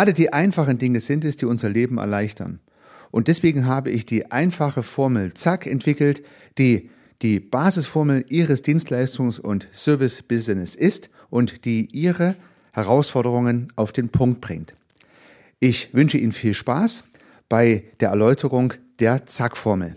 Gerade die einfachen Dinge sind es, die unser Leben erleichtern. Und deswegen habe ich die einfache Formel ZAK entwickelt, die die Basisformel Ihres Dienstleistungs- und Service-Business ist und die Ihre Herausforderungen auf den Punkt bringt. Ich wünsche Ihnen viel Spaß bei der Erläuterung der ZAK-Formel.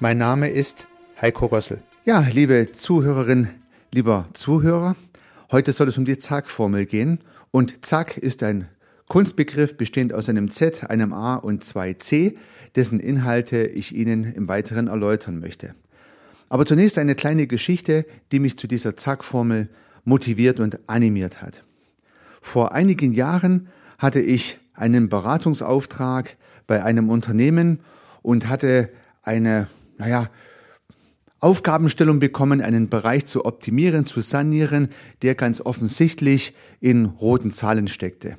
Mein Name ist Heiko Rössel. Ja, liebe Zuhörerin, lieber Zuhörer, heute soll es um die Zack-Formel gehen und Zack ist ein Kunstbegriff bestehend aus einem Z, einem A und zwei C, dessen Inhalte ich Ihnen im Weiteren erläutern möchte. Aber zunächst eine kleine Geschichte, die mich zu dieser Zack-Formel motiviert und animiert hat. Vor einigen Jahren hatte ich einen Beratungsauftrag bei einem Unternehmen und hatte eine, naja, Aufgabenstellung bekommen, einen Bereich zu optimieren, zu sanieren, der ganz offensichtlich in roten Zahlen steckte.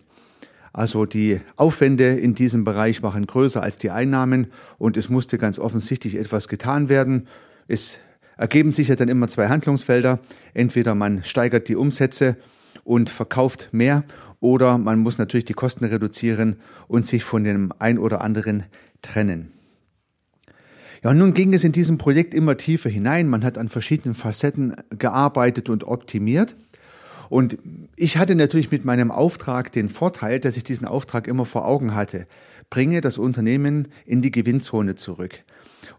Also die Aufwände in diesem Bereich waren größer als die Einnahmen und es musste ganz offensichtlich etwas getan werden. Es ergeben sich ja dann immer zwei Handlungsfelder. Entweder man steigert die Umsätze und verkauft mehr oder man muss natürlich die Kosten reduzieren und sich von dem ein oder anderen trennen. Ja, und nun ging es in diesem Projekt immer tiefer hinein. Man hat an verschiedenen Facetten gearbeitet und optimiert. Und ich hatte natürlich mit meinem Auftrag den Vorteil, dass ich diesen Auftrag immer vor Augen hatte. Bringe das Unternehmen in die Gewinnzone zurück.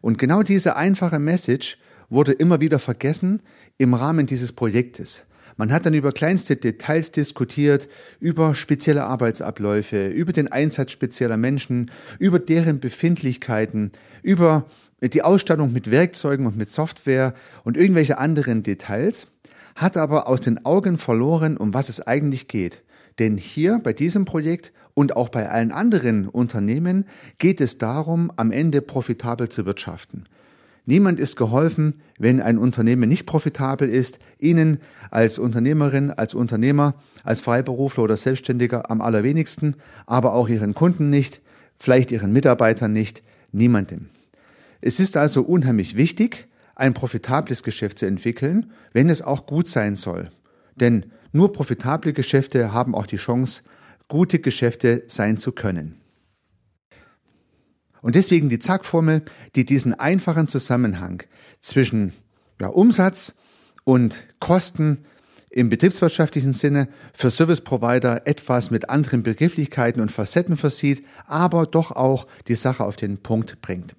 Und genau diese einfache Message wurde immer wieder vergessen im Rahmen dieses Projektes. Man hat dann über kleinste Details diskutiert, über spezielle Arbeitsabläufe, über den Einsatz spezieller Menschen, über deren Befindlichkeiten, über die Ausstattung mit Werkzeugen und mit Software und irgendwelche anderen Details, hat aber aus den Augen verloren, um was es eigentlich geht. Denn hier bei diesem Projekt und auch bei allen anderen Unternehmen geht es darum, am Ende profitabel zu wirtschaften. Niemand ist geholfen, wenn ein Unternehmen nicht profitabel ist. Ihnen als Unternehmerin, als Unternehmer, als Freiberufler oder Selbstständiger am allerwenigsten, aber auch Ihren Kunden nicht, vielleicht Ihren Mitarbeitern nicht, niemandem. Es ist also unheimlich wichtig, ein profitables Geschäft zu entwickeln, wenn es auch gut sein soll. Denn nur profitable Geschäfte haben auch die Chance, gute Geschäfte sein zu können. Und deswegen die Zack-Formel, die diesen einfachen Zusammenhang zwischen ja, Umsatz und Kosten im betriebswirtschaftlichen Sinne für Service Provider etwas mit anderen Begrifflichkeiten und Facetten versieht, aber doch auch die Sache auf den Punkt bringt.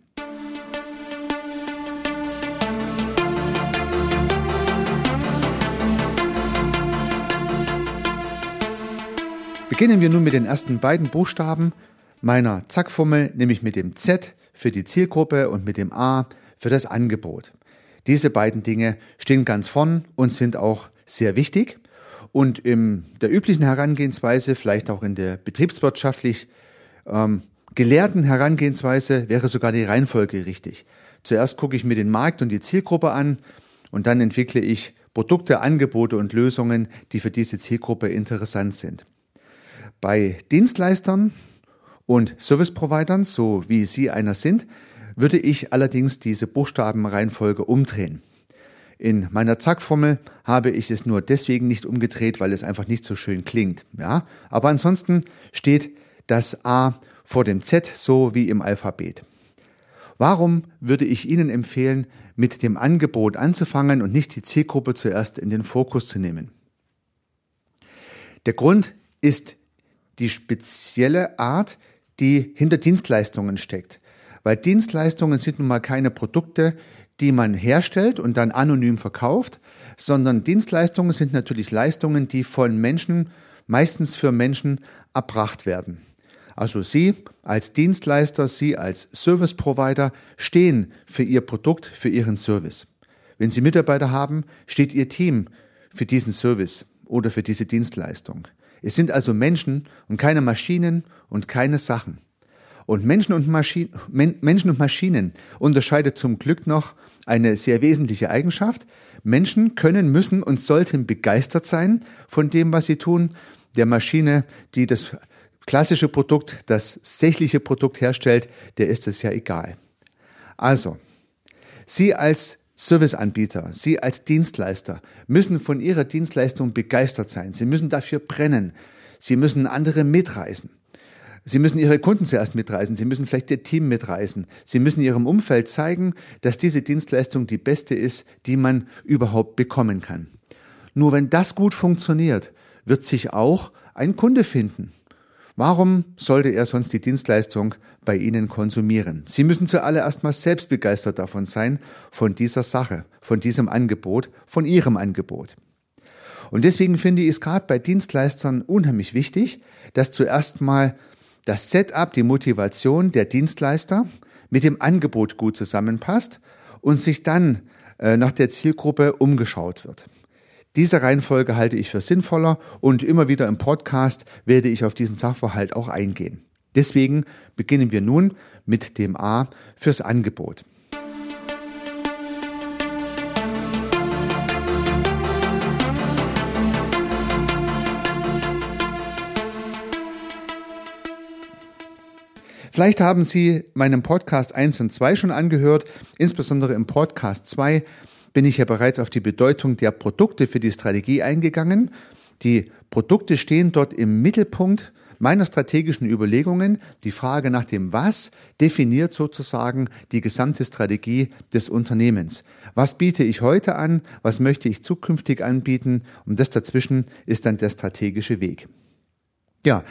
Beginnen wir nun mit den ersten beiden Buchstaben meiner Zackfummel, nämlich mit dem Z für die Zielgruppe und mit dem A für das Angebot. Diese beiden Dinge stehen ganz vorn und sind auch sehr wichtig. Und in der üblichen Herangehensweise, vielleicht auch in der betriebswirtschaftlich ähm, gelehrten Herangehensweise, wäre sogar die Reihenfolge richtig. Zuerst gucke ich mir den Markt und die Zielgruppe an und dann entwickle ich Produkte, Angebote und Lösungen, die für diese Zielgruppe interessant sind. Bei Dienstleistern und Service-Providern, so wie Sie einer sind, würde ich allerdings diese Buchstabenreihenfolge umdrehen. In meiner Zack-Formel habe ich es nur deswegen nicht umgedreht, weil es einfach nicht so schön klingt. Ja? Aber ansonsten steht das A vor dem Z so wie im Alphabet. Warum würde ich Ihnen empfehlen, mit dem Angebot anzufangen und nicht die Zielgruppe zuerst in den Fokus zu nehmen? Der Grund ist die spezielle Art, die hinter Dienstleistungen steckt. Weil Dienstleistungen sind nun mal keine Produkte, die man herstellt und dann anonym verkauft, sondern Dienstleistungen sind natürlich Leistungen, die von Menschen, meistens für Menschen, erbracht werden. Also Sie als Dienstleister, Sie als Service Provider stehen für Ihr Produkt, für Ihren Service. Wenn Sie Mitarbeiter haben, steht Ihr Team für diesen Service oder für diese Dienstleistung. Es sind also Menschen und keine Maschinen und keine Sachen. Und Menschen und, Maschi Menschen und Maschinen unterscheidet zum Glück noch eine sehr wesentliche Eigenschaft. Menschen können, müssen und sollten begeistert sein von dem, was sie tun. Der Maschine, die das klassische Produkt, das sächliche Produkt herstellt, der ist es ja egal. Also, Sie als Serviceanbieter, Sie als Dienstleister müssen von Ihrer Dienstleistung begeistert sein. Sie müssen dafür brennen. Sie müssen andere mitreißen. Sie müssen Ihre Kunden zuerst mitreisen. Sie müssen vielleicht Ihr Team mitreisen. Sie müssen Ihrem Umfeld zeigen, dass diese Dienstleistung die beste ist, die man überhaupt bekommen kann. Nur wenn das gut funktioniert, wird sich auch ein Kunde finden. Warum sollte er sonst die Dienstleistung bei Ihnen konsumieren? Sie müssen zuallererst mal selbst begeistert davon sein, von dieser Sache, von diesem Angebot, von Ihrem Angebot. Und deswegen finde ich es gerade bei Dienstleistern unheimlich wichtig, dass zuerst mal das Setup, die Motivation der Dienstleister mit dem Angebot gut zusammenpasst und sich dann äh, nach der Zielgruppe umgeschaut wird. Diese Reihenfolge halte ich für sinnvoller und immer wieder im Podcast werde ich auf diesen Sachverhalt auch eingehen. Deswegen beginnen wir nun mit dem A fürs Angebot. Vielleicht haben Sie meinen Podcast 1 und 2 schon angehört, insbesondere im Podcast 2 bin ich ja bereits auf die Bedeutung der Produkte für die Strategie eingegangen. Die Produkte stehen dort im Mittelpunkt meiner strategischen Überlegungen. Die Frage nach dem Was definiert sozusagen die gesamte Strategie des Unternehmens. Was biete ich heute an? Was möchte ich zukünftig anbieten? Und das dazwischen ist dann der strategische Weg. Ja,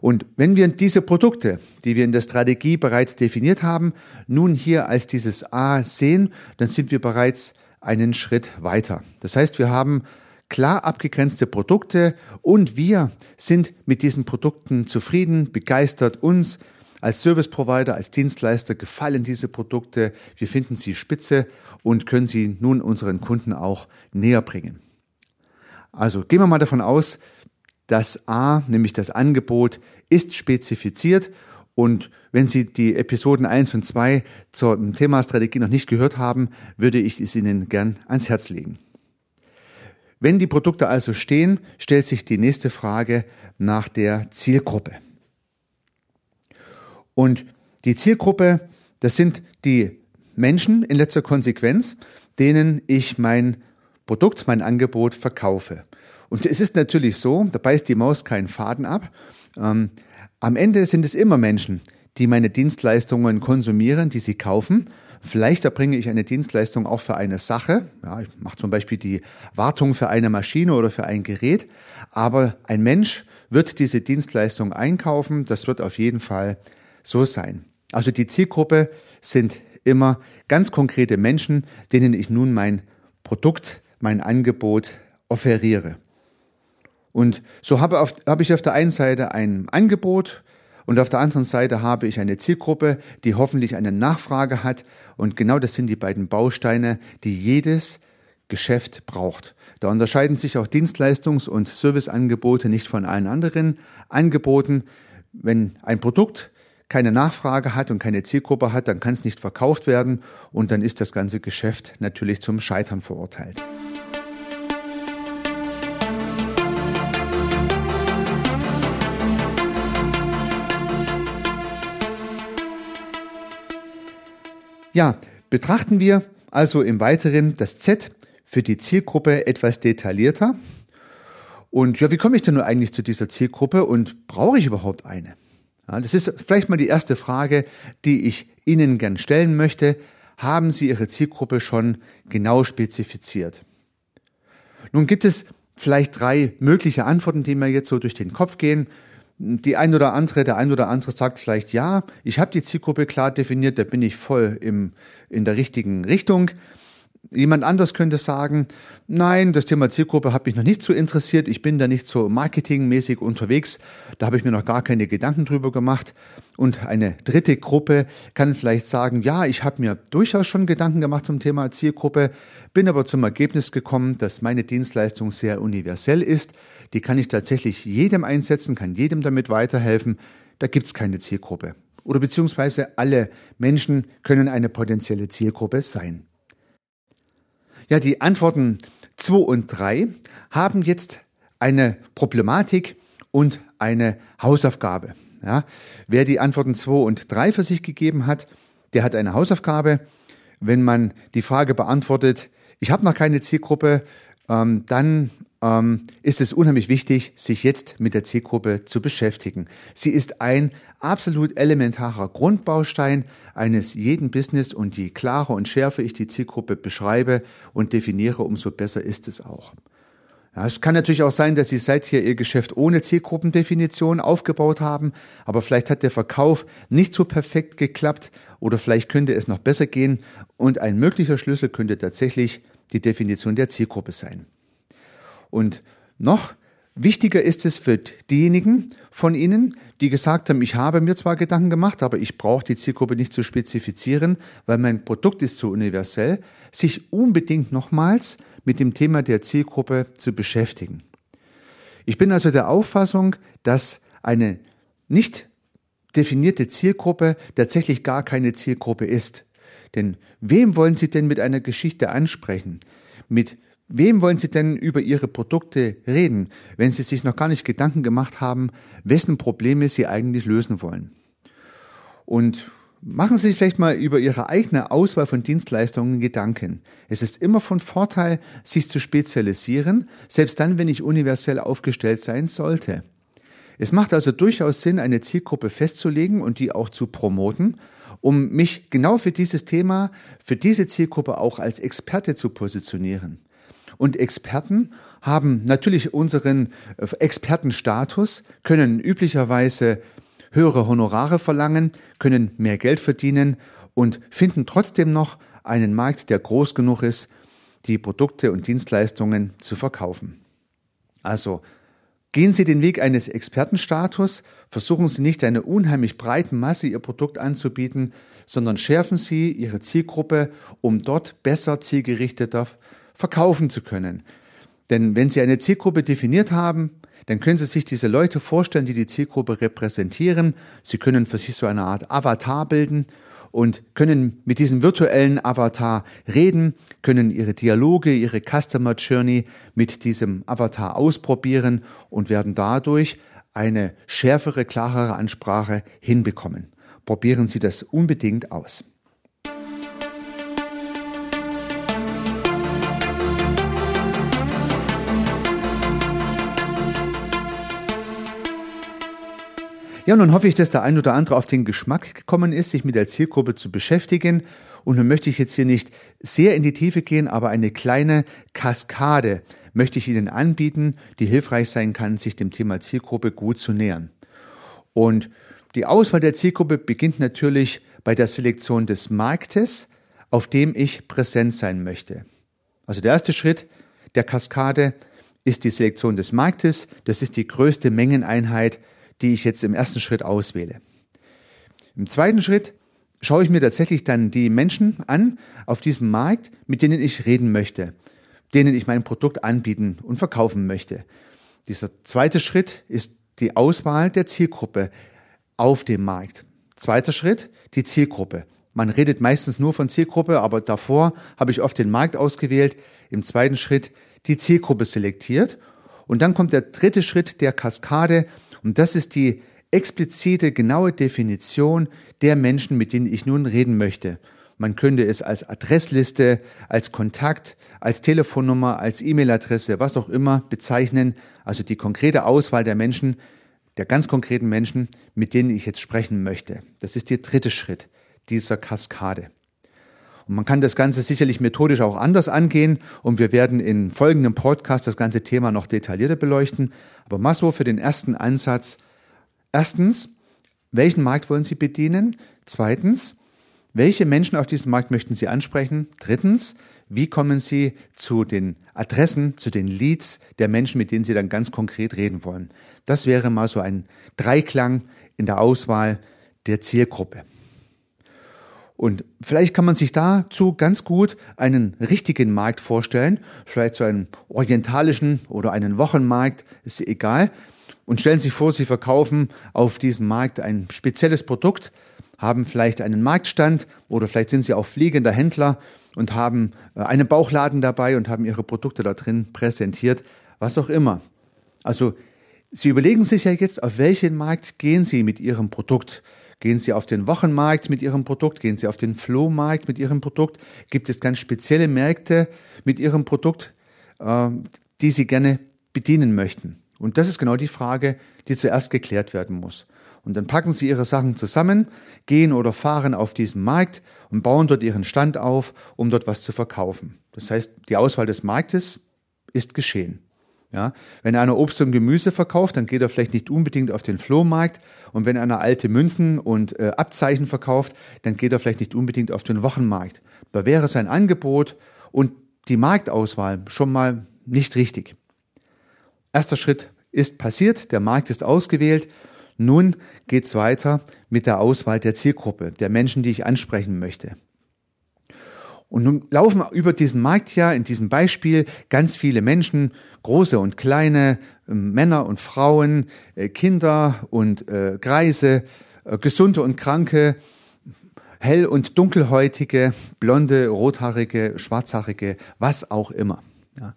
und wenn wir diese Produkte, die wir in der Strategie bereits definiert haben, nun hier als dieses A sehen, dann sind wir bereits einen Schritt weiter. Das heißt, wir haben klar abgegrenzte Produkte und wir sind mit diesen Produkten zufrieden, begeistert uns. Als Service Provider, als Dienstleister gefallen diese Produkte. Wir finden sie spitze und können sie nun unseren Kunden auch näher bringen. Also gehen wir mal davon aus, das A, nämlich das Angebot, ist spezifiziert und wenn Sie die Episoden 1 und 2 zum Thema Strategie noch nicht gehört haben, würde ich es Ihnen gern ans Herz legen. Wenn die Produkte also stehen, stellt sich die nächste Frage nach der Zielgruppe. Und die Zielgruppe, das sind die Menschen in letzter Konsequenz, denen ich mein Produkt, mein Angebot verkaufe. Und es ist natürlich so, da beißt die Maus keinen Faden ab. Ähm, am Ende sind es immer Menschen, die meine Dienstleistungen konsumieren, die sie kaufen. Vielleicht erbringe ich eine Dienstleistung auch für eine Sache. Ja, ich mache zum Beispiel die Wartung für eine Maschine oder für ein Gerät. Aber ein Mensch wird diese Dienstleistung einkaufen. Das wird auf jeden Fall so sein. Also die Zielgruppe sind immer ganz konkrete Menschen, denen ich nun mein Produkt, mein Angebot offeriere. Und so habe, auf, habe ich auf der einen Seite ein Angebot und auf der anderen Seite habe ich eine Zielgruppe, die hoffentlich eine Nachfrage hat. Und genau das sind die beiden Bausteine, die jedes Geschäft braucht. Da unterscheiden sich auch Dienstleistungs- und Serviceangebote nicht von allen anderen Angeboten. Wenn ein Produkt keine Nachfrage hat und keine Zielgruppe hat, dann kann es nicht verkauft werden und dann ist das ganze Geschäft natürlich zum Scheitern verurteilt. Ja, betrachten wir also im Weiteren das Z für die Zielgruppe etwas detaillierter. Und ja, wie komme ich denn nur eigentlich zu dieser Zielgruppe und brauche ich überhaupt eine? Ja, das ist vielleicht mal die erste Frage, die ich Ihnen gern stellen möchte. Haben Sie Ihre Zielgruppe schon genau spezifiziert? Nun gibt es vielleicht drei mögliche Antworten, die mir jetzt so durch den Kopf gehen die ein oder andere, der ein oder andere sagt vielleicht, ja, ich habe die Zielgruppe klar definiert, da bin ich voll im, in der richtigen Richtung. Jemand anders könnte sagen, nein, das Thema Zielgruppe hat mich noch nicht so interessiert, ich bin da nicht so marketingmäßig unterwegs, da habe ich mir noch gar keine Gedanken drüber gemacht. Und eine dritte Gruppe kann vielleicht sagen, ja, ich habe mir durchaus schon Gedanken gemacht zum Thema Zielgruppe, bin aber zum Ergebnis gekommen, dass meine Dienstleistung sehr universell ist, die kann ich tatsächlich jedem einsetzen, kann jedem damit weiterhelfen, da gibt es keine Zielgruppe. Oder beziehungsweise alle Menschen können eine potenzielle Zielgruppe sein. Ja, die Antworten 2 und 3 haben jetzt eine Problematik und eine Hausaufgabe. Ja, wer die Antworten 2 und 3 für sich gegeben hat, der hat eine Hausaufgabe. Wenn man die Frage beantwortet, ich habe noch keine Zielgruppe, ähm, dann ähm, ist es unheimlich wichtig, sich jetzt mit der Zielgruppe zu beschäftigen. Sie ist ein absolut elementarer Grundbaustein eines jeden Business und je klarer und schärfer ich die Zielgruppe beschreibe und definiere, umso besser ist es auch. Ja, es kann natürlich auch sein, dass Sie seither Ihr Geschäft ohne Zielgruppendefinition aufgebaut haben, aber vielleicht hat der Verkauf nicht so perfekt geklappt oder vielleicht könnte es noch besser gehen und ein möglicher Schlüssel könnte tatsächlich die Definition der Zielgruppe sein. Und noch wichtiger ist es für diejenigen von Ihnen, die gesagt haben, ich habe mir zwar Gedanken gemacht, aber ich brauche die Zielgruppe nicht zu spezifizieren, weil mein Produkt ist so universell, sich unbedingt nochmals mit dem Thema der Zielgruppe zu beschäftigen. Ich bin also der Auffassung, dass eine nicht definierte Zielgruppe tatsächlich gar keine Zielgruppe ist. Denn wem wollen Sie denn mit einer Geschichte ansprechen? Mit Wem wollen Sie denn über Ihre Produkte reden, wenn Sie sich noch gar nicht Gedanken gemacht haben, wessen Probleme Sie eigentlich lösen wollen? Und machen Sie sich vielleicht mal über Ihre eigene Auswahl von Dienstleistungen Gedanken. Es ist immer von Vorteil, sich zu spezialisieren, selbst dann, wenn ich universell aufgestellt sein sollte. Es macht also durchaus Sinn, eine Zielgruppe festzulegen und die auch zu promoten, um mich genau für dieses Thema, für diese Zielgruppe auch als Experte zu positionieren. Und Experten haben natürlich unseren äh, Expertenstatus, können üblicherweise höhere Honorare verlangen, können mehr Geld verdienen und finden trotzdem noch einen Markt, der groß genug ist, die Produkte und Dienstleistungen zu verkaufen. Also gehen Sie den Weg eines Expertenstatus, versuchen Sie nicht einer unheimlich breiten Masse Ihr Produkt anzubieten, sondern schärfen Sie Ihre Zielgruppe, um dort besser zielgerichteter verkaufen zu können. Denn wenn Sie eine Zielgruppe definiert haben, dann können Sie sich diese Leute vorstellen, die die Zielgruppe repräsentieren. Sie können für sich so eine Art Avatar bilden und können mit diesem virtuellen Avatar reden, können ihre Dialoge, ihre Customer Journey mit diesem Avatar ausprobieren und werden dadurch eine schärfere, klarere Ansprache hinbekommen. Probieren Sie das unbedingt aus. Ja, nun hoffe ich, dass der ein oder andere auf den Geschmack gekommen ist, sich mit der Zielgruppe zu beschäftigen. Und nun möchte ich jetzt hier nicht sehr in die Tiefe gehen, aber eine kleine Kaskade möchte ich Ihnen anbieten, die hilfreich sein kann, sich dem Thema Zielgruppe gut zu nähern. Und die Auswahl der Zielgruppe beginnt natürlich bei der Selektion des Marktes, auf dem ich präsent sein möchte. Also der erste Schritt der Kaskade ist die Selektion des Marktes. Das ist die größte Mengeneinheit, die ich jetzt im ersten Schritt auswähle. Im zweiten Schritt schaue ich mir tatsächlich dann die Menschen an auf diesem Markt, mit denen ich reden möchte, denen ich mein Produkt anbieten und verkaufen möchte. Dieser zweite Schritt ist die Auswahl der Zielgruppe auf dem Markt. Zweiter Schritt, die Zielgruppe. Man redet meistens nur von Zielgruppe, aber davor habe ich oft den Markt ausgewählt. Im zweiten Schritt die Zielgruppe selektiert. Und dann kommt der dritte Schritt der Kaskade. Und das ist die explizite, genaue Definition der Menschen, mit denen ich nun reden möchte. Man könnte es als Adressliste, als Kontakt, als Telefonnummer, als E-Mail-Adresse, was auch immer bezeichnen. Also die konkrete Auswahl der Menschen, der ganz konkreten Menschen, mit denen ich jetzt sprechen möchte. Das ist der dritte Schritt dieser Kaskade. Und man kann das Ganze sicherlich methodisch auch anders angehen und wir werden in folgendem Podcast das ganze Thema noch detaillierter beleuchten. Aber mal so für den ersten Ansatz. Erstens, welchen Markt wollen Sie bedienen? Zweitens, welche Menschen auf diesem Markt möchten Sie ansprechen? Drittens, wie kommen Sie zu den Adressen, zu den Leads der Menschen, mit denen Sie dann ganz konkret reden wollen. Das wäre mal so ein Dreiklang in der Auswahl der Zielgruppe. Und vielleicht kann man sich dazu ganz gut einen richtigen Markt vorstellen, vielleicht so einen orientalischen oder einen Wochenmarkt, ist egal. Und stellen Sie vor, Sie verkaufen auf diesem Markt ein spezielles Produkt, haben vielleicht einen Marktstand oder vielleicht sind Sie auch fliegender Händler und haben äh, einen Bauchladen dabei und haben Ihre Produkte da drin präsentiert, was auch immer. Also Sie überlegen sich ja jetzt, auf welchen Markt gehen Sie mit Ihrem Produkt. Gehen Sie auf den Wochenmarkt mit Ihrem Produkt? Gehen Sie auf den Flohmarkt mit Ihrem Produkt? Gibt es ganz spezielle Märkte mit Ihrem Produkt, äh, die Sie gerne bedienen möchten? Und das ist genau die Frage, die zuerst geklärt werden muss. Und dann packen Sie Ihre Sachen zusammen, gehen oder fahren auf diesen Markt und bauen dort Ihren Stand auf, um dort was zu verkaufen. Das heißt, die Auswahl des Marktes ist geschehen. Ja, wenn einer Obst und Gemüse verkauft, dann geht er vielleicht nicht unbedingt auf den Flohmarkt. Und wenn einer alte Münzen und äh, Abzeichen verkauft, dann geht er vielleicht nicht unbedingt auf den Wochenmarkt. Da wäre sein Angebot und die Marktauswahl schon mal nicht richtig. Erster Schritt ist passiert, der Markt ist ausgewählt. Nun geht's weiter mit der Auswahl der Zielgruppe, der Menschen, die ich ansprechen möchte. Und nun laufen über diesen Markt ja in diesem Beispiel ganz viele Menschen, große und kleine, ähm, Männer und Frauen, äh, Kinder und äh, Greise, äh, gesunde und kranke, hell- und dunkelhäutige, blonde, rothaarige, schwarzhaarige, was auch immer. Ja.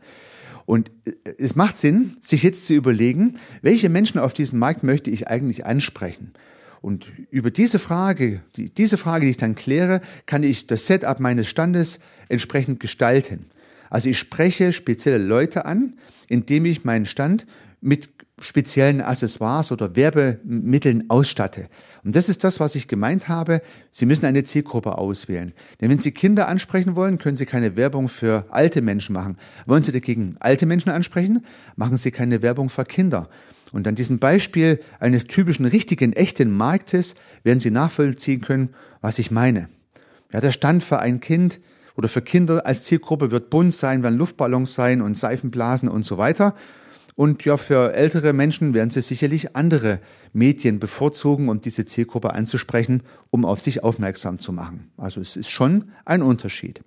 Und es macht Sinn, sich jetzt zu überlegen, welche Menschen auf diesem Markt möchte ich eigentlich ansprechen. Und über diese Frage, die, diese Frage, die ich dann kläre, kann ich das Setup meines Standes entsprechend gestalten. Also ich spreche spezielle Leute an, indem ich meinen Stand mit speziellen Accessoires oder Werbemitteln ausstatte. Und das ist das, was ich gemeint habe. Sie müssen eine Zielgruppe auswählen. Denn wenn Sie Kinder ansprechen wollen, können Sie keine Werbung für alte Menschen machen. Wollen Sie dagegen alte Menschen ansprechen, machen Sie keine Werbung für Kinder. Und an diesem Beispiel eines typischen richtigen, echten Marktes werden Sie nachvollziehen können, was ich meine. Ja, der Stand für ein Kind oder für Kinder als Zielgruppe wird bunt sein, werden Luftballons sein und Seifenblasen und so weiter. Und ja, für ältere Menschen werden sie sicherlich andere Medien bevorzugen, um diese Zielgruppe anzusprechen, um auf sich aufmerksam zu machen. Also es ist schon ein Unterschied.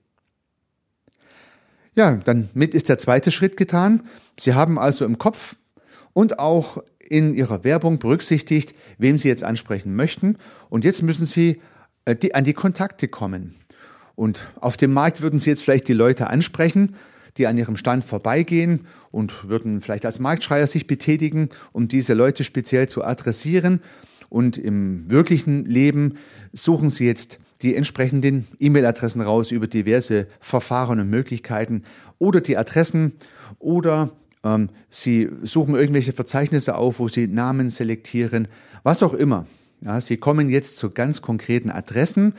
Ja, dann mit ist der zweite Schritt getan. Sie haben also im Kopf, und auch in Ihrer Werbung berücksichtigt, wem Sie jetzt ansprechen möchten. Und jetzt müssen Sie äh, an die Kontakte kommen. Und auf dem Markt würden Sie jetzt vielleicht die Leute ansprechen, die an Ihrem Stand vorbeigehen und würden vielleicht als Marktschreier sich betätigen, um diese Leute speziell zu adressieren. Und im wirklichen Leben suchen Sie jetzt die entsprechenden E-Mail-Adressen raus über diverse Verfahren und Möglichkeiten oder die Adressen oder ähm, sie suchen irgendwelche Verzeichnisse auf, wo Sie Namen selektieren, was auch immer. Ja, sie kommen jetzt zu ganz konkreten Adressen,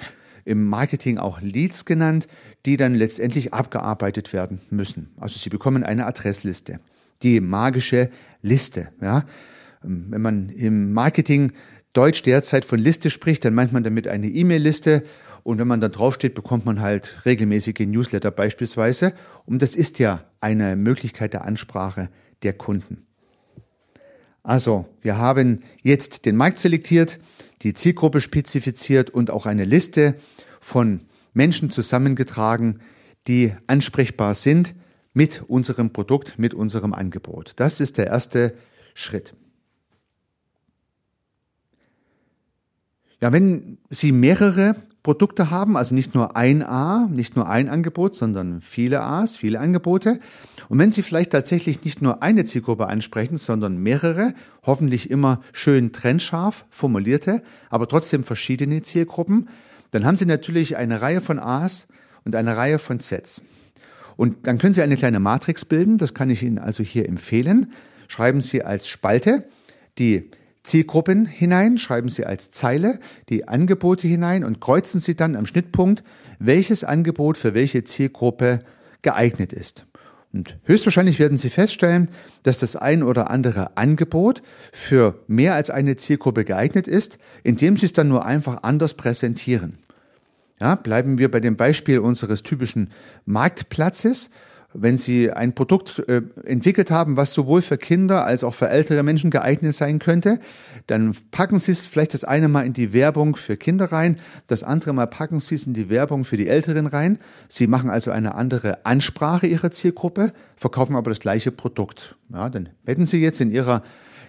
im Marketing auch Leads genannt, die dann letztendlich abgearbeitet werden müssen. Also Sie bekommen eine Adressliste, die magische Liste. Ja. Ähm, wenn man im Marketing Deutsch derzeit von Liste spricht, dann meint man damit eine E-Mail-Liste und wenn man da draufsteht, bekommt man halt regelmäßige Newsletter beispielsweise. Und das ist ja eine Möglichkeit der Ansprache der Kunden. Also, wir haben jetzt den Markt selektiert, die Zielgruppe spezifiziert und auch eine Liste von Menschen zusammengetragen, die ansprechbar sind mit unserem Produkt, mit unserem Angebot. Das ist der erste Schritt. Ja, wenn Sie mehrere Produkte haben, also nicht nur ein A, nicht nur ein Angebot, sondern viele A's, viele Angebote. Und wenn Sie vielleicht tatsächlich nicht nur eine Zielgruppe ansprechen, sondern mehrere, hoffentlich immer schön trennscharf formulierte, aber trotzdem verschiedene Zielgruppen, dann haben Sie natürlich eine Reihe von A's und eine Reihe von Sets. Und dann können Sie eine kleine Matrix bilden, das kann ich Ihnen also hier empfehlen. Schreiben Sie als Spalte die Zielgruppen hinein, schreiben Sie als Zeile die Angebote hinein und kreuzen Sie dann am Schnittpunkt, welches Angebot für welche Zielgruppe geeignet ist. Und höchstwahrscheinlich werden Sie feststellen, dass das ein oder andere Angebot für mehr als eine Zielgruppe geeignet ist, indem Sie es dann nur einfach anders präsentieren. Ja, bleiben wir bei dem Beispiel unseres typischen Marktplatzes. Wenn Sie ein Produkt äh, entwickelt haben, was sowohl für Kinder als auch für ältere Menschen geeignet sein könnte, dann packen Sie es vielleicht das eine Mal in die Werbung für Kinder rein, das andere Mal packen Sie es in die Werbung für die Älteren rein. Sie machen also eine andere Ansprache Ihrer Zielgruppe, verkaufen aber das gleiche Produkt. Ja, dann hätten Sie jetzt in Ihrer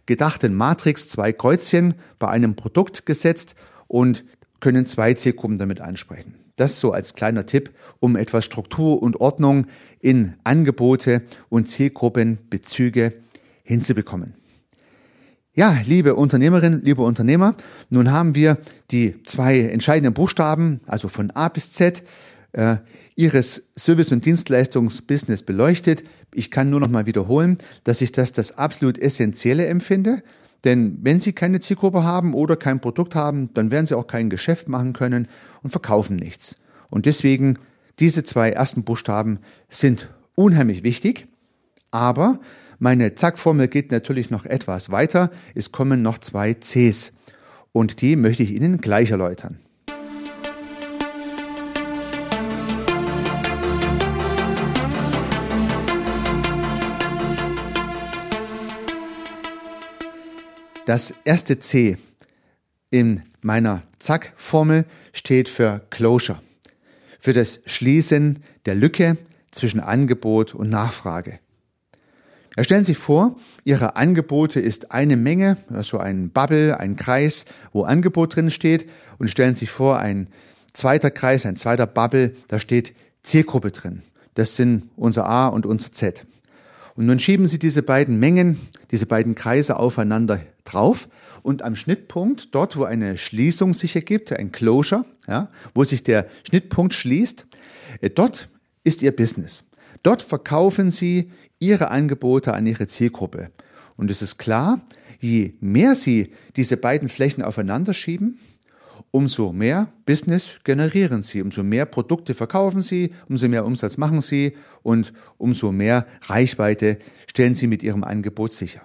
gedachten Matrix zwei Kreuzchen bei einem Produkt gesetzt und können zwei Zielgruppen damit ansprechen. Das so als kleiner Tipp, um etwas Struktur und Ordnung in Angebote und Zielgruppenbezüge hinzubekommen. Ja, liebe Unternehmerinnen, liebe Unternehmer, nun haben wir die zwei entscheidenden Buchstaben, also von A bis Z, äh, Ihres Service- und Dienstleistungsbusiness beleuchtet. Ich kann nur noch mal wiederholen, dass ich das das absolut Essentielle empfinde. Denn wenn Sie keine Zielgruppe haben oder kein Produkt haben, dann werden Sie auch kein Geschäft machen können und verkaufen nichts. Und deswegen diese zwei ersten Buchstaben sind unheimlich wichtig, aber meine Zack-Formel geht natürlich noch etwas weiter. Es kommen noch zwei Cs und die möchte ich Ihnen gleich erläutern. Das erste C in meiner Zack-Formel steht für Closure für das Schließen der Lücke zwischen Angebot und Nachfrage. Ja, stellen Sie vor, Ihre Angebote ist eine Menge, also ein Bubble, ein Kreis, wo Angebot drin steht, und stellen Sie sich vor, ein zweiter Kreis, ein zweiter Bubble, da steht Zielgruppe drin. Das sind unser A und unser Z. Und nun schieben Sie diese beiden Mengen, diese beiden Kreise aufeinander drauf und am Schnittpunkt, dort wo eine Schließung sich ergibt, ein Closure, ja, wo sich der Schnittpunkt schließt, äh, dort ist Ihr Business. Dort verkaufen Sie Ihre Angebote an Ihre Zielgruppe. Und es ist klar, je mehr Sie diese beiden Flächen aufeinander schieben, umso mehr Business generieren Sie, umso mehr Produkte verkaufen Sie, umso mehr Umsatz machen Sie und umso mehr Reichweite stellen Sie mit Ihrem Angebot sicher.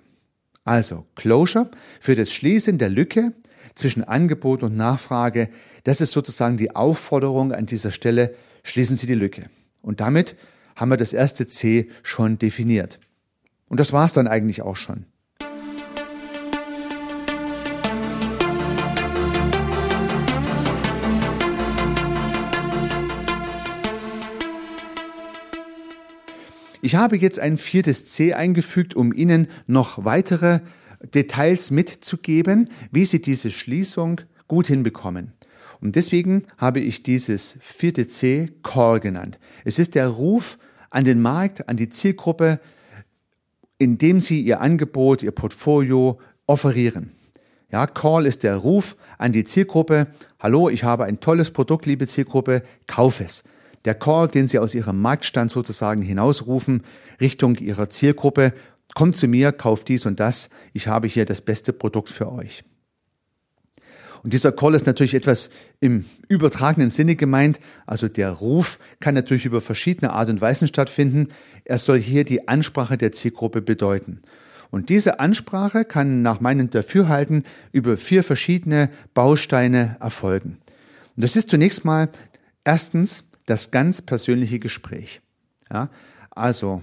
Also Closure für das Schließen der Lücke zwischen Angebot und Nachfrage, das ist sozusagen die Aufforderung an dieser Stelle, schließen Sie die Lücke. Und damit haben wir das erste C schon definiert. Und das war es dann eigentlich auch schon. Ich habe jetzt ein viertes C eingefügt, um Ihnen noch weitere Details mitzugeben, wie Sie diese Schließung gut hinbekommen. Und deswegen habe ich dieses vierte C Call genannt. Es ist der Ruf an den Markt, an die Zielgruppe, indem Sie Ihr Angebot, Ihr Portfolio offerieren. Ja, Call ist der Ruf an die Zielgruppe. Hallo, ich habe ein tolles Produkt, liebe Zielgruppe, kauf es der Call, den Sie aus Ihrem Marktstand sozusagen hinausrufen, Richtung Ihrer Zielgruppe, kommt zu mir, kauft dies und das, ich habe hier das beste Produkt für euch. Und dieser Call ist natürlich etwas im übertragenen Sinne gemeint. Also der Ruf kann natürlich über verschiedene Art und Weisen stattfinden. Er soll hier die Ansprache der Zielgruppe bedeuten. Und diese Ansprache kann nach meinem Dafürhalten über vier verschiedene Bausteine erfolgen. Und das ist zunächst mal erstens das ganz persönliche Gespräch. Ja, also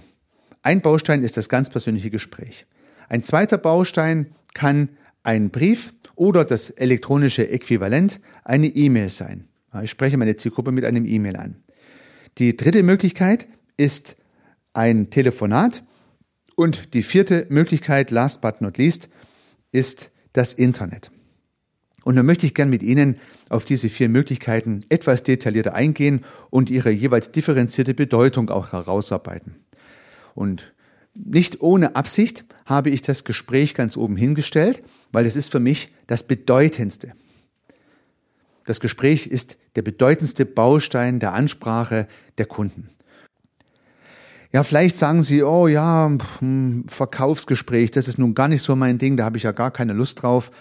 ein Baustein ist das ganz persönliche Gespräch. Ein zweiter Baustein kann ein Brief oder das elektronische Äquivalent eine E-Mail sein. Ich spreche meine Zielgruppe mit einem E-Mail an. Die dritte Möglichkeit ist ein Telefonat und die vierte Möglichkeit, last but not least, ist das Internet. Und dann möchte ich gern mit Ihnen auf diese vier Möglichkeiten etwas detaillierter eingehen und ihre jeweils differenzierte Bedeutung auch herausarbeiten. Und nicht ohne Absicht habe ich das Gespräch ganz oben hingestellt, weil es ist für mich das Bedeutendste. Das Gespräch ist der bedeutendste Baustein der Ansprache der Kunden. Ja, vielleicht sagen Sie, oh ja, hm, Verkaufsgespräch, das ist nun gar nicht so mein Ding, da habe ich ja gar keine Lust drauf.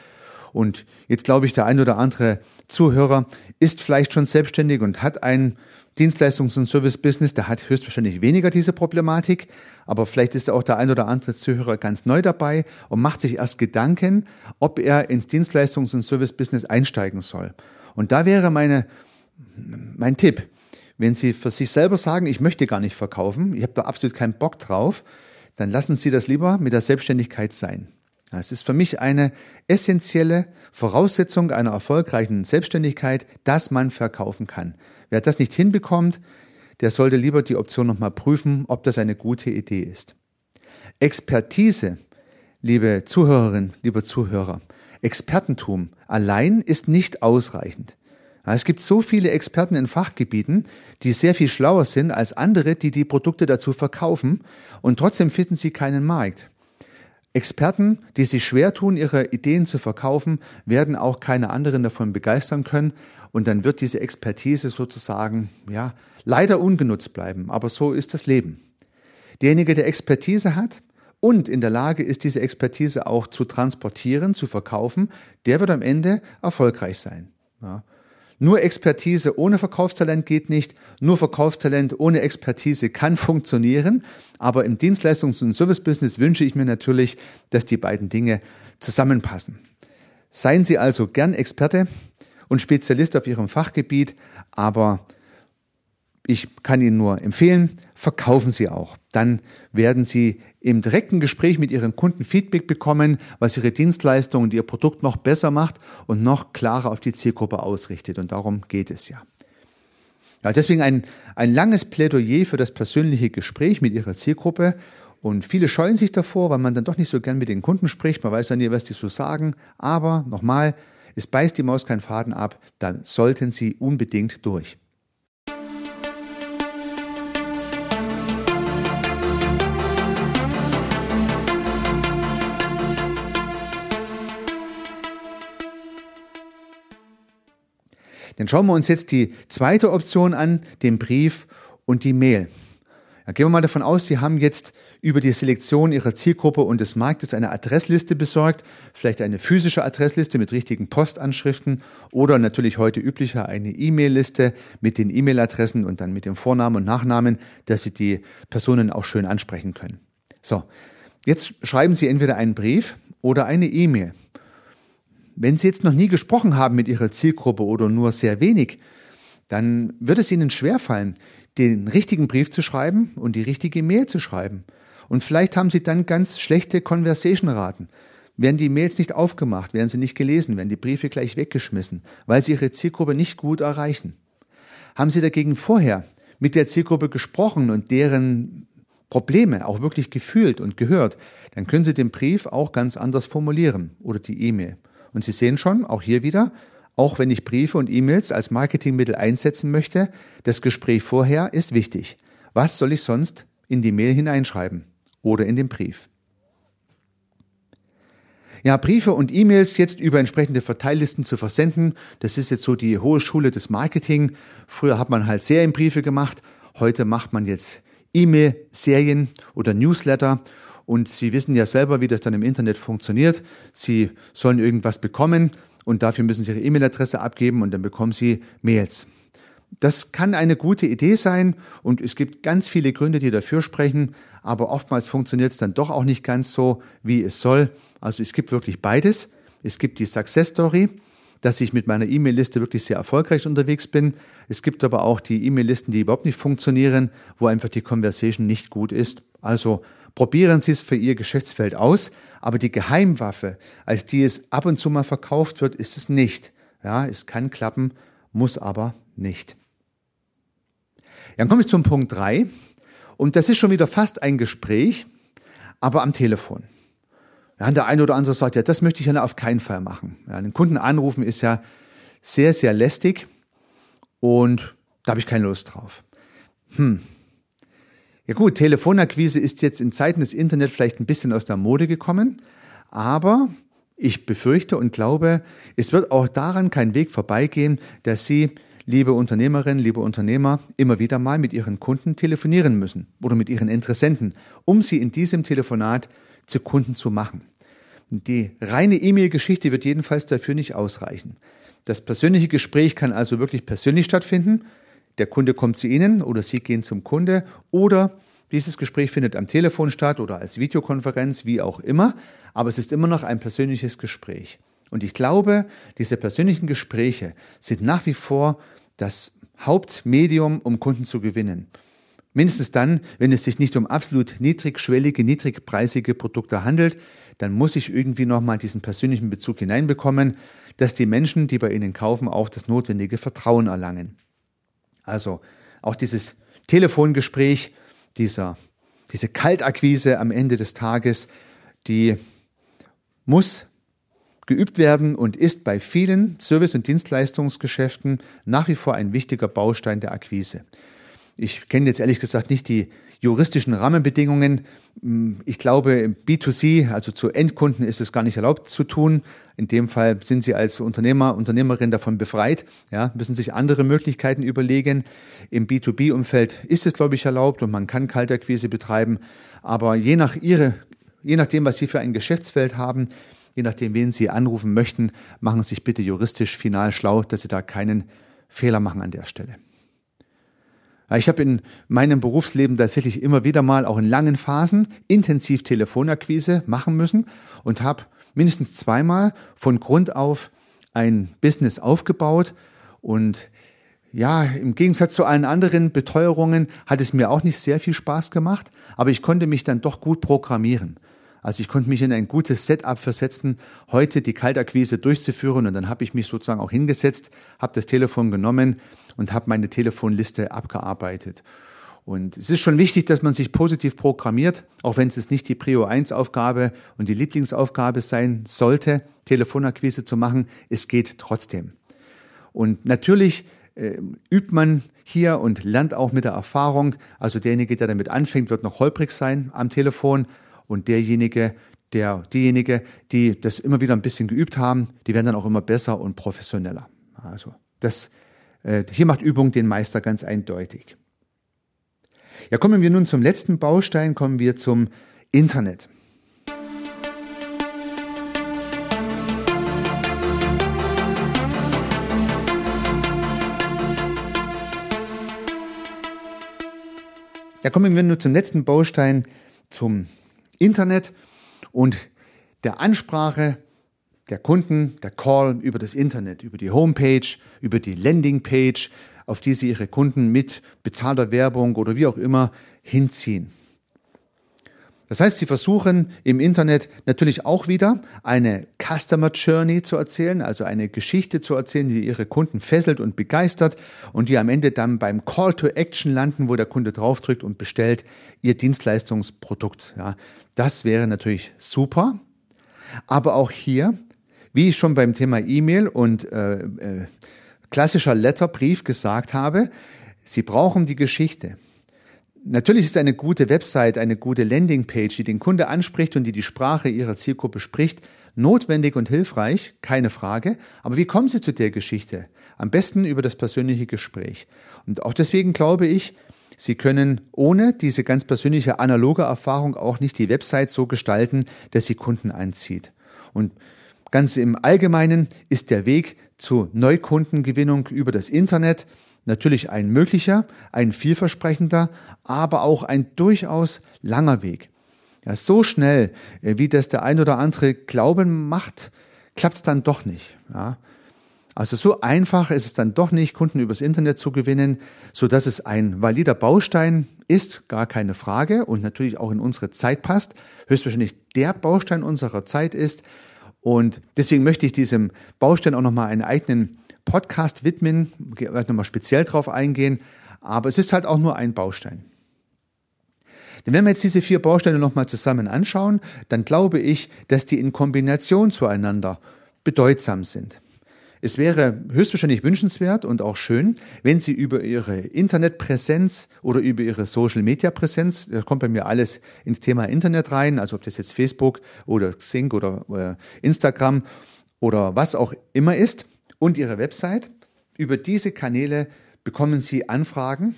Und jetzt glaube ich, der ein oder andere Zuhörer ist vielleicht schon selbstständig und hat ein Dienstleistungs- und Service-Business, der hat höchstwahrscheinlich weniger diese Problematik, aber vielleicht ist auch der ein oder andere Zuhörer ganz neu dabei und macht sich erst Gedanken, ob er ins Dienstleistungs- und Service-Business einsteigen soll. Und da wäre meine, Mein Tipp, wenn Sie für sich selber sagen, ich möchte gar nicht verkaufen, ich habe da absolut keinen Bock drauf, dann lassen Sie das lieber mit der Selbstständigkeit sein. Es ist für mich eine essentielle Voraussetzung einer erfolgreichen Selbstständigkeit, dass man verkaufen kann. Wer das nicht hinbekommt, der sollte lieber die Option nochmal prüfen, ob das eine gute Idee ist. Expertise, liebe Zuhörerinnen, lieber Zuhörer, Expertentum allein ist nicht ausreichend. Es gibt so viele Experten in Fachgebieten, die sehr viel schlauer sind als andere, die die Produkte dazu verkaufen und trotzdem finden sie keinen Markt. Experten, die sich schwer tun, ihre Ideen zu verkaufen, werden auch keine anderen davon begeistern können und dann wird diese Expertise sozusagen, ja, leider ungenutzt bleiben. Aber so ist das Leben. Derjenige, der Expertise hat und in der Lage ist, diese Expertise auch zu transportieren, zu verkaufen, der wird am Ende erfolgreich sein. Ja. Nur Expertise ohne Verkaufstalent geht nicht. Nur Verkaufstalent ohne Expertise kann funktionieren. Aber im Dienstleistungs- und Servicebusiness wünsche ich mir natürlich, dass die beiden Dinge zusammenpassen. Seien Sie also gern Experte und Spezialist auf Ihrem Fachgebiet, aber ich kann Ihnen nur empfehlen, verkaufen Sie auch. Dann werden Sie im direkten Gespräch mit Ihren Kunden Feedback bekommen, was Ihre Dienstleistung und Ihr Produkt noch besser macht und noch klarer auf die Zielgruppe ausrichtet. Und darum geht es ja. ja deswegen ein, ein langes Plädoyer für das persönliche Gespräch mit Ihrer Zielgruppe. Und viele scheuen sich davor, weil man dann doch nicht so gern mit den Kunden spricht. Man weiß ja nie, was die so sagen. Aber nochmal, es beißt die Maus keinen Faden ab. Dann sollten Sie unbedingt durch. Dann schauen wir uns jetzt die zweite Option an, den Brief und die Mail. Ja, gehen wir mal davon aus, Sie haben jetzt über die Selektion Ihrer Zielgruppe und des Marktes eine Adressliste besorgt, vielleicht eine physische Adressliste mit richtigen Postanschriften oder natürlich heute üblicher eine E-Mail-Liste mit den E-Mail-Adressen und dann mit dem Vornamen und Nachnamen, dass Sie die Personen auch schön ansprechen können. So, jetzt schreiben Sie entweder einen Brief oder eine E-Mail. Wenn Sie jetzt noch nie gesprochen haben mit Ihrer Zielgruppe oder nur sehr wenig, dann wird es Ihnen schwerfallen, den richtigen Brief zu schreiben und die richtige Mail zu schreiben. Und vielleicht haben Sie dann ganz schlechte Conversation-Raten. Werden die Mails nicht aufgemacht, werden sie nicht gelesen, werden die Briefe gleich weggeschmissen, weil Sie Ihre Zielgruppe nicht gut erreichen. Haben Sie dagegen vorher mit der Zielgruppe gesprochen und deren Probleme auch wirklich gefühlt und gehört, dann können Sie den Brief auch ganz anders formulieren oder die E-Mail. Und Sie sehen schon, auch hier wieder, auch wenn ich Briefe und E-Mails als Marketingmittel einsetzen möchte, das Gespräch vorher ist wichtig. Was soll ich sonst in die Mail hineinschreiben oder in den Brief? Ja, Briefe und E-Mails jetzt über entsprechende Verteillisten zu versenden, das ist jetzt so die hohe Schule des Marketing. Früher hat man halt Serienbriefe gemacht, heute macht man jetzt E-Mail-Serien oder Newsletter und Sie wissen ja selber, wie das dann im Internet funktioniert. Sie sollen irgendwas bekommen und dafür müssen Sie Ihre E-Mail-Adresse abgeben und dann bekommen Sie Mails. Das kann eine gute Idee sein und es gibt ganz viele Gründe, die dafür sprechen, aber oftmals funktioniert es dann doch auch nicht ganz so, wie es soll. Also es gibt wirklich beides. Es gibt die Success Story, dass ich mit meiner E-Mail-Liste wirklich sehr erfolgreich unterwegs bin. Es gibt aber auch die E-Mail-Listen, die überhaupt nicht funktionieren, wo einfach die Conversation nicht gut ist. Also Probieren Sie es für Ihr Geschäftsfeld aus, aber die Geheimwaffe, als die es ab und zu mal verkauft wird, ist es nicht. Ja, es kann klappen, muss aber nicht. Dann komme ich zum Punkt drei und das ist schon wieder fast ein Gespräch, aber am Telefon. Ja, der eine oder andere sagt, ja, das möchte ich ja auf keinen Fall machen. Ja, den Kunden anrufen ist ja sehr, sehr lästig und da habe ich keine Lust drauf. Hm, ja gut, Telefonakquise ist jetzt in Zeiten des Internet vielleicht ein bisschen aus der Mode gekommen, aber ich befürchte und glaube, es wird auch daran kein Weg vorbeigehen, dass Sie, liebe Unternehmerinnen, liebe Unternehmer, immer wieder mal mit Ihren Kunden telefonieren müssen oder mit Ihren Interessenten, um sie in diesem Telefonat zu Kunden zu machen. Die reine E-Mail-Geschichte wird jedenfalls dafür nicht ausreichen. Das persönliche Gespräch kann also wirklich persönlich stattfinden, der Kunde kommt zu Ihnen oder Sie gehen zum Kunde oder dieses Gespräch findet am Telefon statt oder als Videokonferenz, wie auch immer, aber es ist immer noch ein persönliches Gespräch. Und ich glaube, diese persönlichen Gespräche sind nach wie vor das Hauptmedium, um Kunden zu gewinnen. Mindestens dann, wenn es sich nicht um absolut niedrigschwellige, niedrigpreisige Produkte handelt, dann muss ich irgendwie nochmal diesen persönlichen Bezug hineinbekommen, dass die Menschen, die bei Ihnen kaufen, auch das notwendige Vertrauen erlangen. Also auch dieses Telefongespräch, dieser, diese Kaltakquise am Ende des Tages, die muss geübt werden und ist bei vielen Service- und Dienstleistungsgeschäften nach wie vor ein wichtiger Baustein der Akquise. Ich kenne jetzt ehrlich gesagt nicht die juristischen Rahmenbedingungen. Ich glaube, B2C, also zu Endkunden, ist es gar nicht erlaubt zu tun. In dem Fall sind Sie als Unternehmer, Unternehmerin davon befreit. Ja, müssen sich andere Möglichkeiten überlegen. Im B2B-Umfeld ist es, glaube ich, erlaubt und man kann Kaltakquise betreiben. Aber je nach Ihre, je nachdem, was Sie für ein Geschäftsfeld haben, je nachdem, wen Sie anrufen möchten, machen Sie sich bitte juristisch final schlau, dass Sie da keinen Fehler machen an der Stelle. Ich habe in meinem Berufsleben tatsächlich immer wieder mal, auch in langen Phasen, intensiv Telefonakquise machen müssen und habe mindestens zweimal von Grund auf ein Business aufgebaut. Und ja, im Gegensatz zu allen anderen Beteuerungen hat es mir auch nicht sehr viel Spaß gemacht, aber ich konnte mich dann doch gut programmieren. Also ich konnte mich in ein gutes Setup versetzen, heute die Kaltakquise durchzuführen und dann habe ich mich sozusagen auch hingesetzt, habe das Telefon genommen und habe meine Telefonliste abgearbeitet. Und es ist schon wichtig, dass man sich positiv programmiert, auch wenn es nicht die Prio 1 Aufgabe und die Lieblingsaufgabe sein sollte, Telefonakquise zu machen. Es geht trotzdem. Und natürlich äh, übt man hier und lernt auch mit der Erfahrung. Also derjenige, der damit anfängt, wird noch holprig sein am Telefon und derjenige, der, diejenige, die das immer wieder ein bisschen geübt haben, die werden dann auch immer besser und professioneller. Also das, hier macht Übung den Meister ganz eindeutig. Ja, kommen wir nun zum letzten Baustein, kommen wir zum Internet. Ja, kommen wir nun zum letzten Baustein, zum Internet und der Ansprache der Kunden, der Call über das Internet, über die Homepage, über die Landingpage, auf die sie ihre Kunden mit bezahlter Werbung oder wie auch immer hinziehen. Das heißt, sie versuchen im Internet natürlich auch wieder eine Customer Journey zu erzählen, also eine Geschichte zu erzählen, die ihre Kunden fesselt und begeistert und die am Ende dann beim Call to Action landen, wo der Kunde draufdrückt und bestellt ihr Dienstleistungsprodukt. Ja, das wäre natürlich super. Aber auch hier, wie ich schon beim Thema E-Mail und äh, äh, klassischer Letterbrief gesagt habe, Sie brauchen die Geschichte. Natürlich ist eine gute Website, eine gute Landingpage, die den Kunde anspricht und die die Sprache ihrer Zielgruppe spricht, notwendig und hilfreich, keine Frage. Aber wie kommen Sie zu der Geschichte? Am besten über das persönliche Gespräch. Und auch deswegen glaube ich, Sie können ohne diese ganz persönliche analoge Erfahrung auch nicht die Website so gestalten, dass sie Kunden anzieht. Und ganz im Allgemeinen ist der Weg zur Neukundengewinnung über das Internet Natürlich ein möglicher, ein vielversprechender, aber auch ein durchaus langer Weg. Ja, so schnell, äh, wie das der ein oder andere glauben macht, klappt es dann doch nicht. Ja. Also so einfach ist es dann doch nicht, Kunden übers Internet zu gewinnen, so dass es ein valider Baustein ist, gar keine Frage und natürlich auch in unsere Zeit passt, höchstwahrscheinlich der Baustein unserer Zeit ist. Und deswegen möchte ich diesem Baustein auch nochmal einen eigenen Podcast widmen, werde nochmal speziell drauf eingehen, aber es ist halt auch nur ein Baustein. Denn wenn wir jetzt diese vier Bausteine nochmal zusammen anschauen, dann glaube ich, dass die in Kombination zueinander bedeutsam sind. Es wäre höchstwahrscheinlich wünschenswert und auch schön, wenn Sie über Ihre Internetpräsenz oder über Ihre Social-Media-Präsenz, da kommt bei mir alles ins Thema Internet rein, also ob das jetzt Facebook oder Xing oder äh, Instagram oder was auch immer ist, und Ihre Website. Über diese Kanäle bekommen Sie Anfragen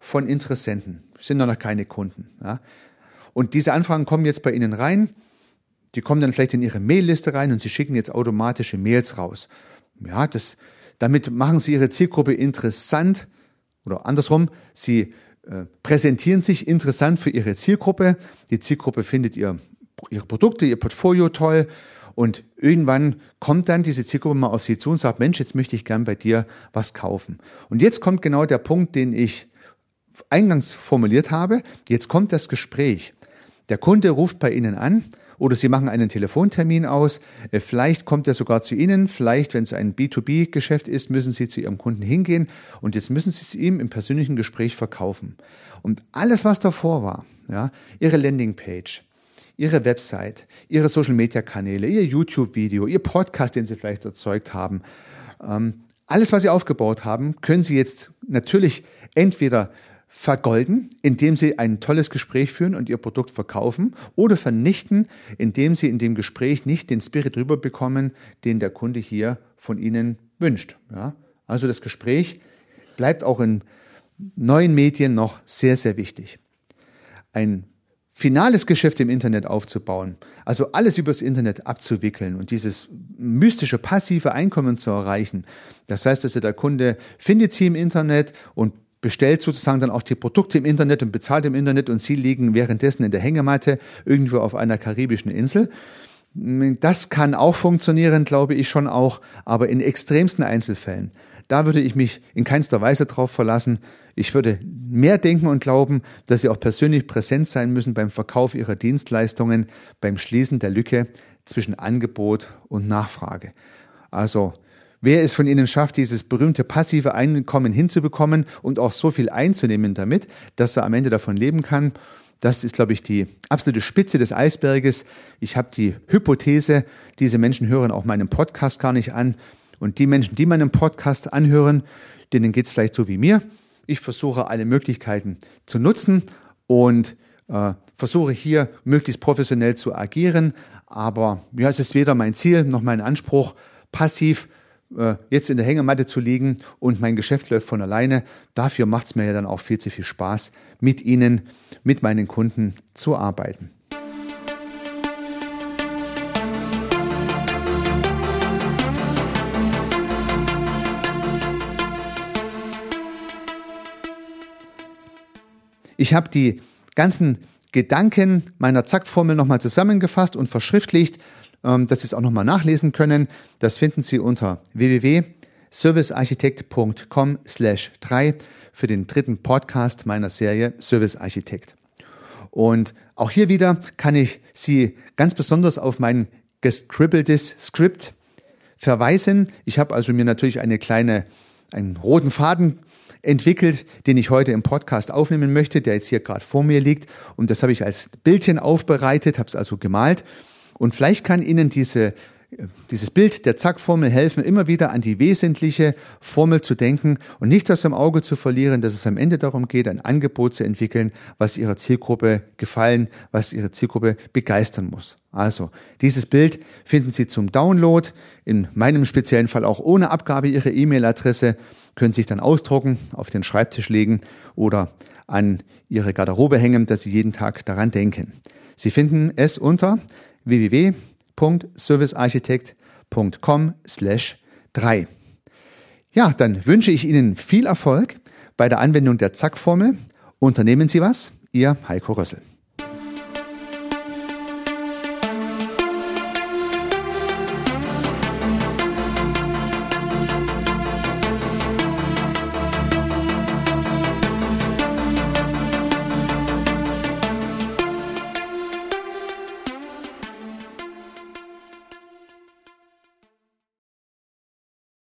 von Interessenten. Sind noch keine Kunden. Ja. Und diese Anfragen kommen jetzt bei Ihnen rein. Die kommen dann vielleicht in Ihre Mailliste rein und Sie schicken jetzt automatische Mails raus. Ja, das, damit machen Sie Ihre Zielgruppe interessant oder andersrum. Sie äh, präsentieren sich interessant für Ihre Zielgruppe. Die Zielgruppe findet ihr, Ihre Produkte, Ihr Portfolio toll Und irgendwann kommt dann diese Zielgruppe mal auf Sie zu und sagt, Mensch, jetzt möchte ich gern bei dir was kaufen. Und jetzt kommt genau der Punkt, den ich eingangs formuliert habe. Jetzt kommt das Gespräch. Der Kunde ruft bei Ihnen an oder Sie machen einen Telefontermin aus. Äh, vielleicht kommt er sogar zu Ihnen. Vielleicht, wenn es ein B2B-Geschäft ist, müssen Sie zu Ihrem Kunden hingehen und jetzt müssen Sie es ihm im persönlichen Gespräch verkaufen. Und alles, was davor war, ja, Ihre Landingpage, Ihre Website, Ihre Social-Media-Kanäle, Ihr YouTube-Video, Ihr Podcast, den Sie vielleicht erzeugt haben, ähm, alles, was Sie aufgebaut haben, können Sie jetzt natürlich entweder vergolden, indem sie ein tolles Gespräch führen und ihr Produkt verkaufen oder vernichten, indem sie in dem Gespräch nicht den Spirit rüberbekommen, den der Kunde hier von ihnen wünscht. Ja? Also das Gespräch bleibt auch in neuen Medien noch sehr, sehr wichtig. Ein finales Geschäft im Internet aufzubauen, also alles übers Internet abzuwickeln und dieses mystische passive Einkommen zu erreichen. Das heißt, dass der Kunde findet sie im Internet und bestellt sozusagen dann auch die Produkte im Internet und bezahlt im Internet und Sie liegen währenddessen in der Hängematte irgendwo auf einer karibischen Insel. Das kann auch funktionieren, glaube ich schon auch, aber in extremsten Einzelfällen. Da würde ich mich in keinster Weise drauf verlassen. Ich würde mehr denken und glauben, dass Sie auch persönlich präsent sein müssen beim Verkauf Ihrer Dienstleistungen, beim Schließen der Lücke zwischen Angebot und Nachfrage. Also wer es von Ihnen schafft, dieses berühmte passive Einkommen hinzubekommen und auch so viel einzunehmen damit, dass er am Ende davon leben kann, das ist, glaube ich, die absolute Spitze des Eisberges. Ich habe die Hypothese, diese Menschen hören auch meinen Podcast gar nicht an. Und die Menschen, die meinen Podcast anhören, denen geht es vielleicht so wie mir. Ich versuche alle Möglichkeiten zu nutzen und äh, versuche hier möglichst professionell zu agieren. Aber ja, es ist weder mein Ziel noch mein Anspruch, passiv jetzt in der Hängematte zu liegen und mein Geschäft läuft von alleine. Dafür macht es mir ja dann auch viel zu viel Spaß, mit Ihnen, mit meinen Kunden zu arbeiten. Ich habe die ganzen Gedanken meiner Zack-Formel nochmal zusammengefasst und verschriftlicht ähm, dass Sie es auch nochmal nachlesen können. Das finden Sie unter www.servicearchitekt.com slash 3 für den dritten Podcast meiner Serie Service Architekt. Und auch hier wieder kann ich Sie ganz besonders auf mein gescribbeltes Skript verweisen. Ich habe also mir natürlich eine kleine, einen roten Faden entwickelt, den ich heute im Podcast aufnehmen möchte, der jetzt hier gerade vor mir liegt. Und das habe ich als Bildchen aufbereitet, habe es also gemalt. Und vielleicht kann Ihnen diese, dieses Bild der Zack-Formel helfen, immer wieder an die wesentliche Formel zu denken und nicht aus dem Auge zu verlieren, dass es am Ende darum geht, ein Angebot zu entwickeln, was Ihrer Zielgruppe gefallen, was Ihre Zielgruppe begeistern muss. Also, dieses Bild finden Sie zum Download, in meinem speziellen Fall auch ohne Abgabe Ihrer E-Mail-Adresse, können Sie sich dann ausdrucken, auf den Schreibtisch legen oder an Ihre Garderobe hängen, dass Sie jeden Tag daran denken. Sie finden es unter www.servicearchitekt.com slash 3. Ja, dann wünsche ich Ihnen viel Erfolg bei der Anwendung der Zack-Formel. Unternehmen Sie was, Ihr Heiko Rössel.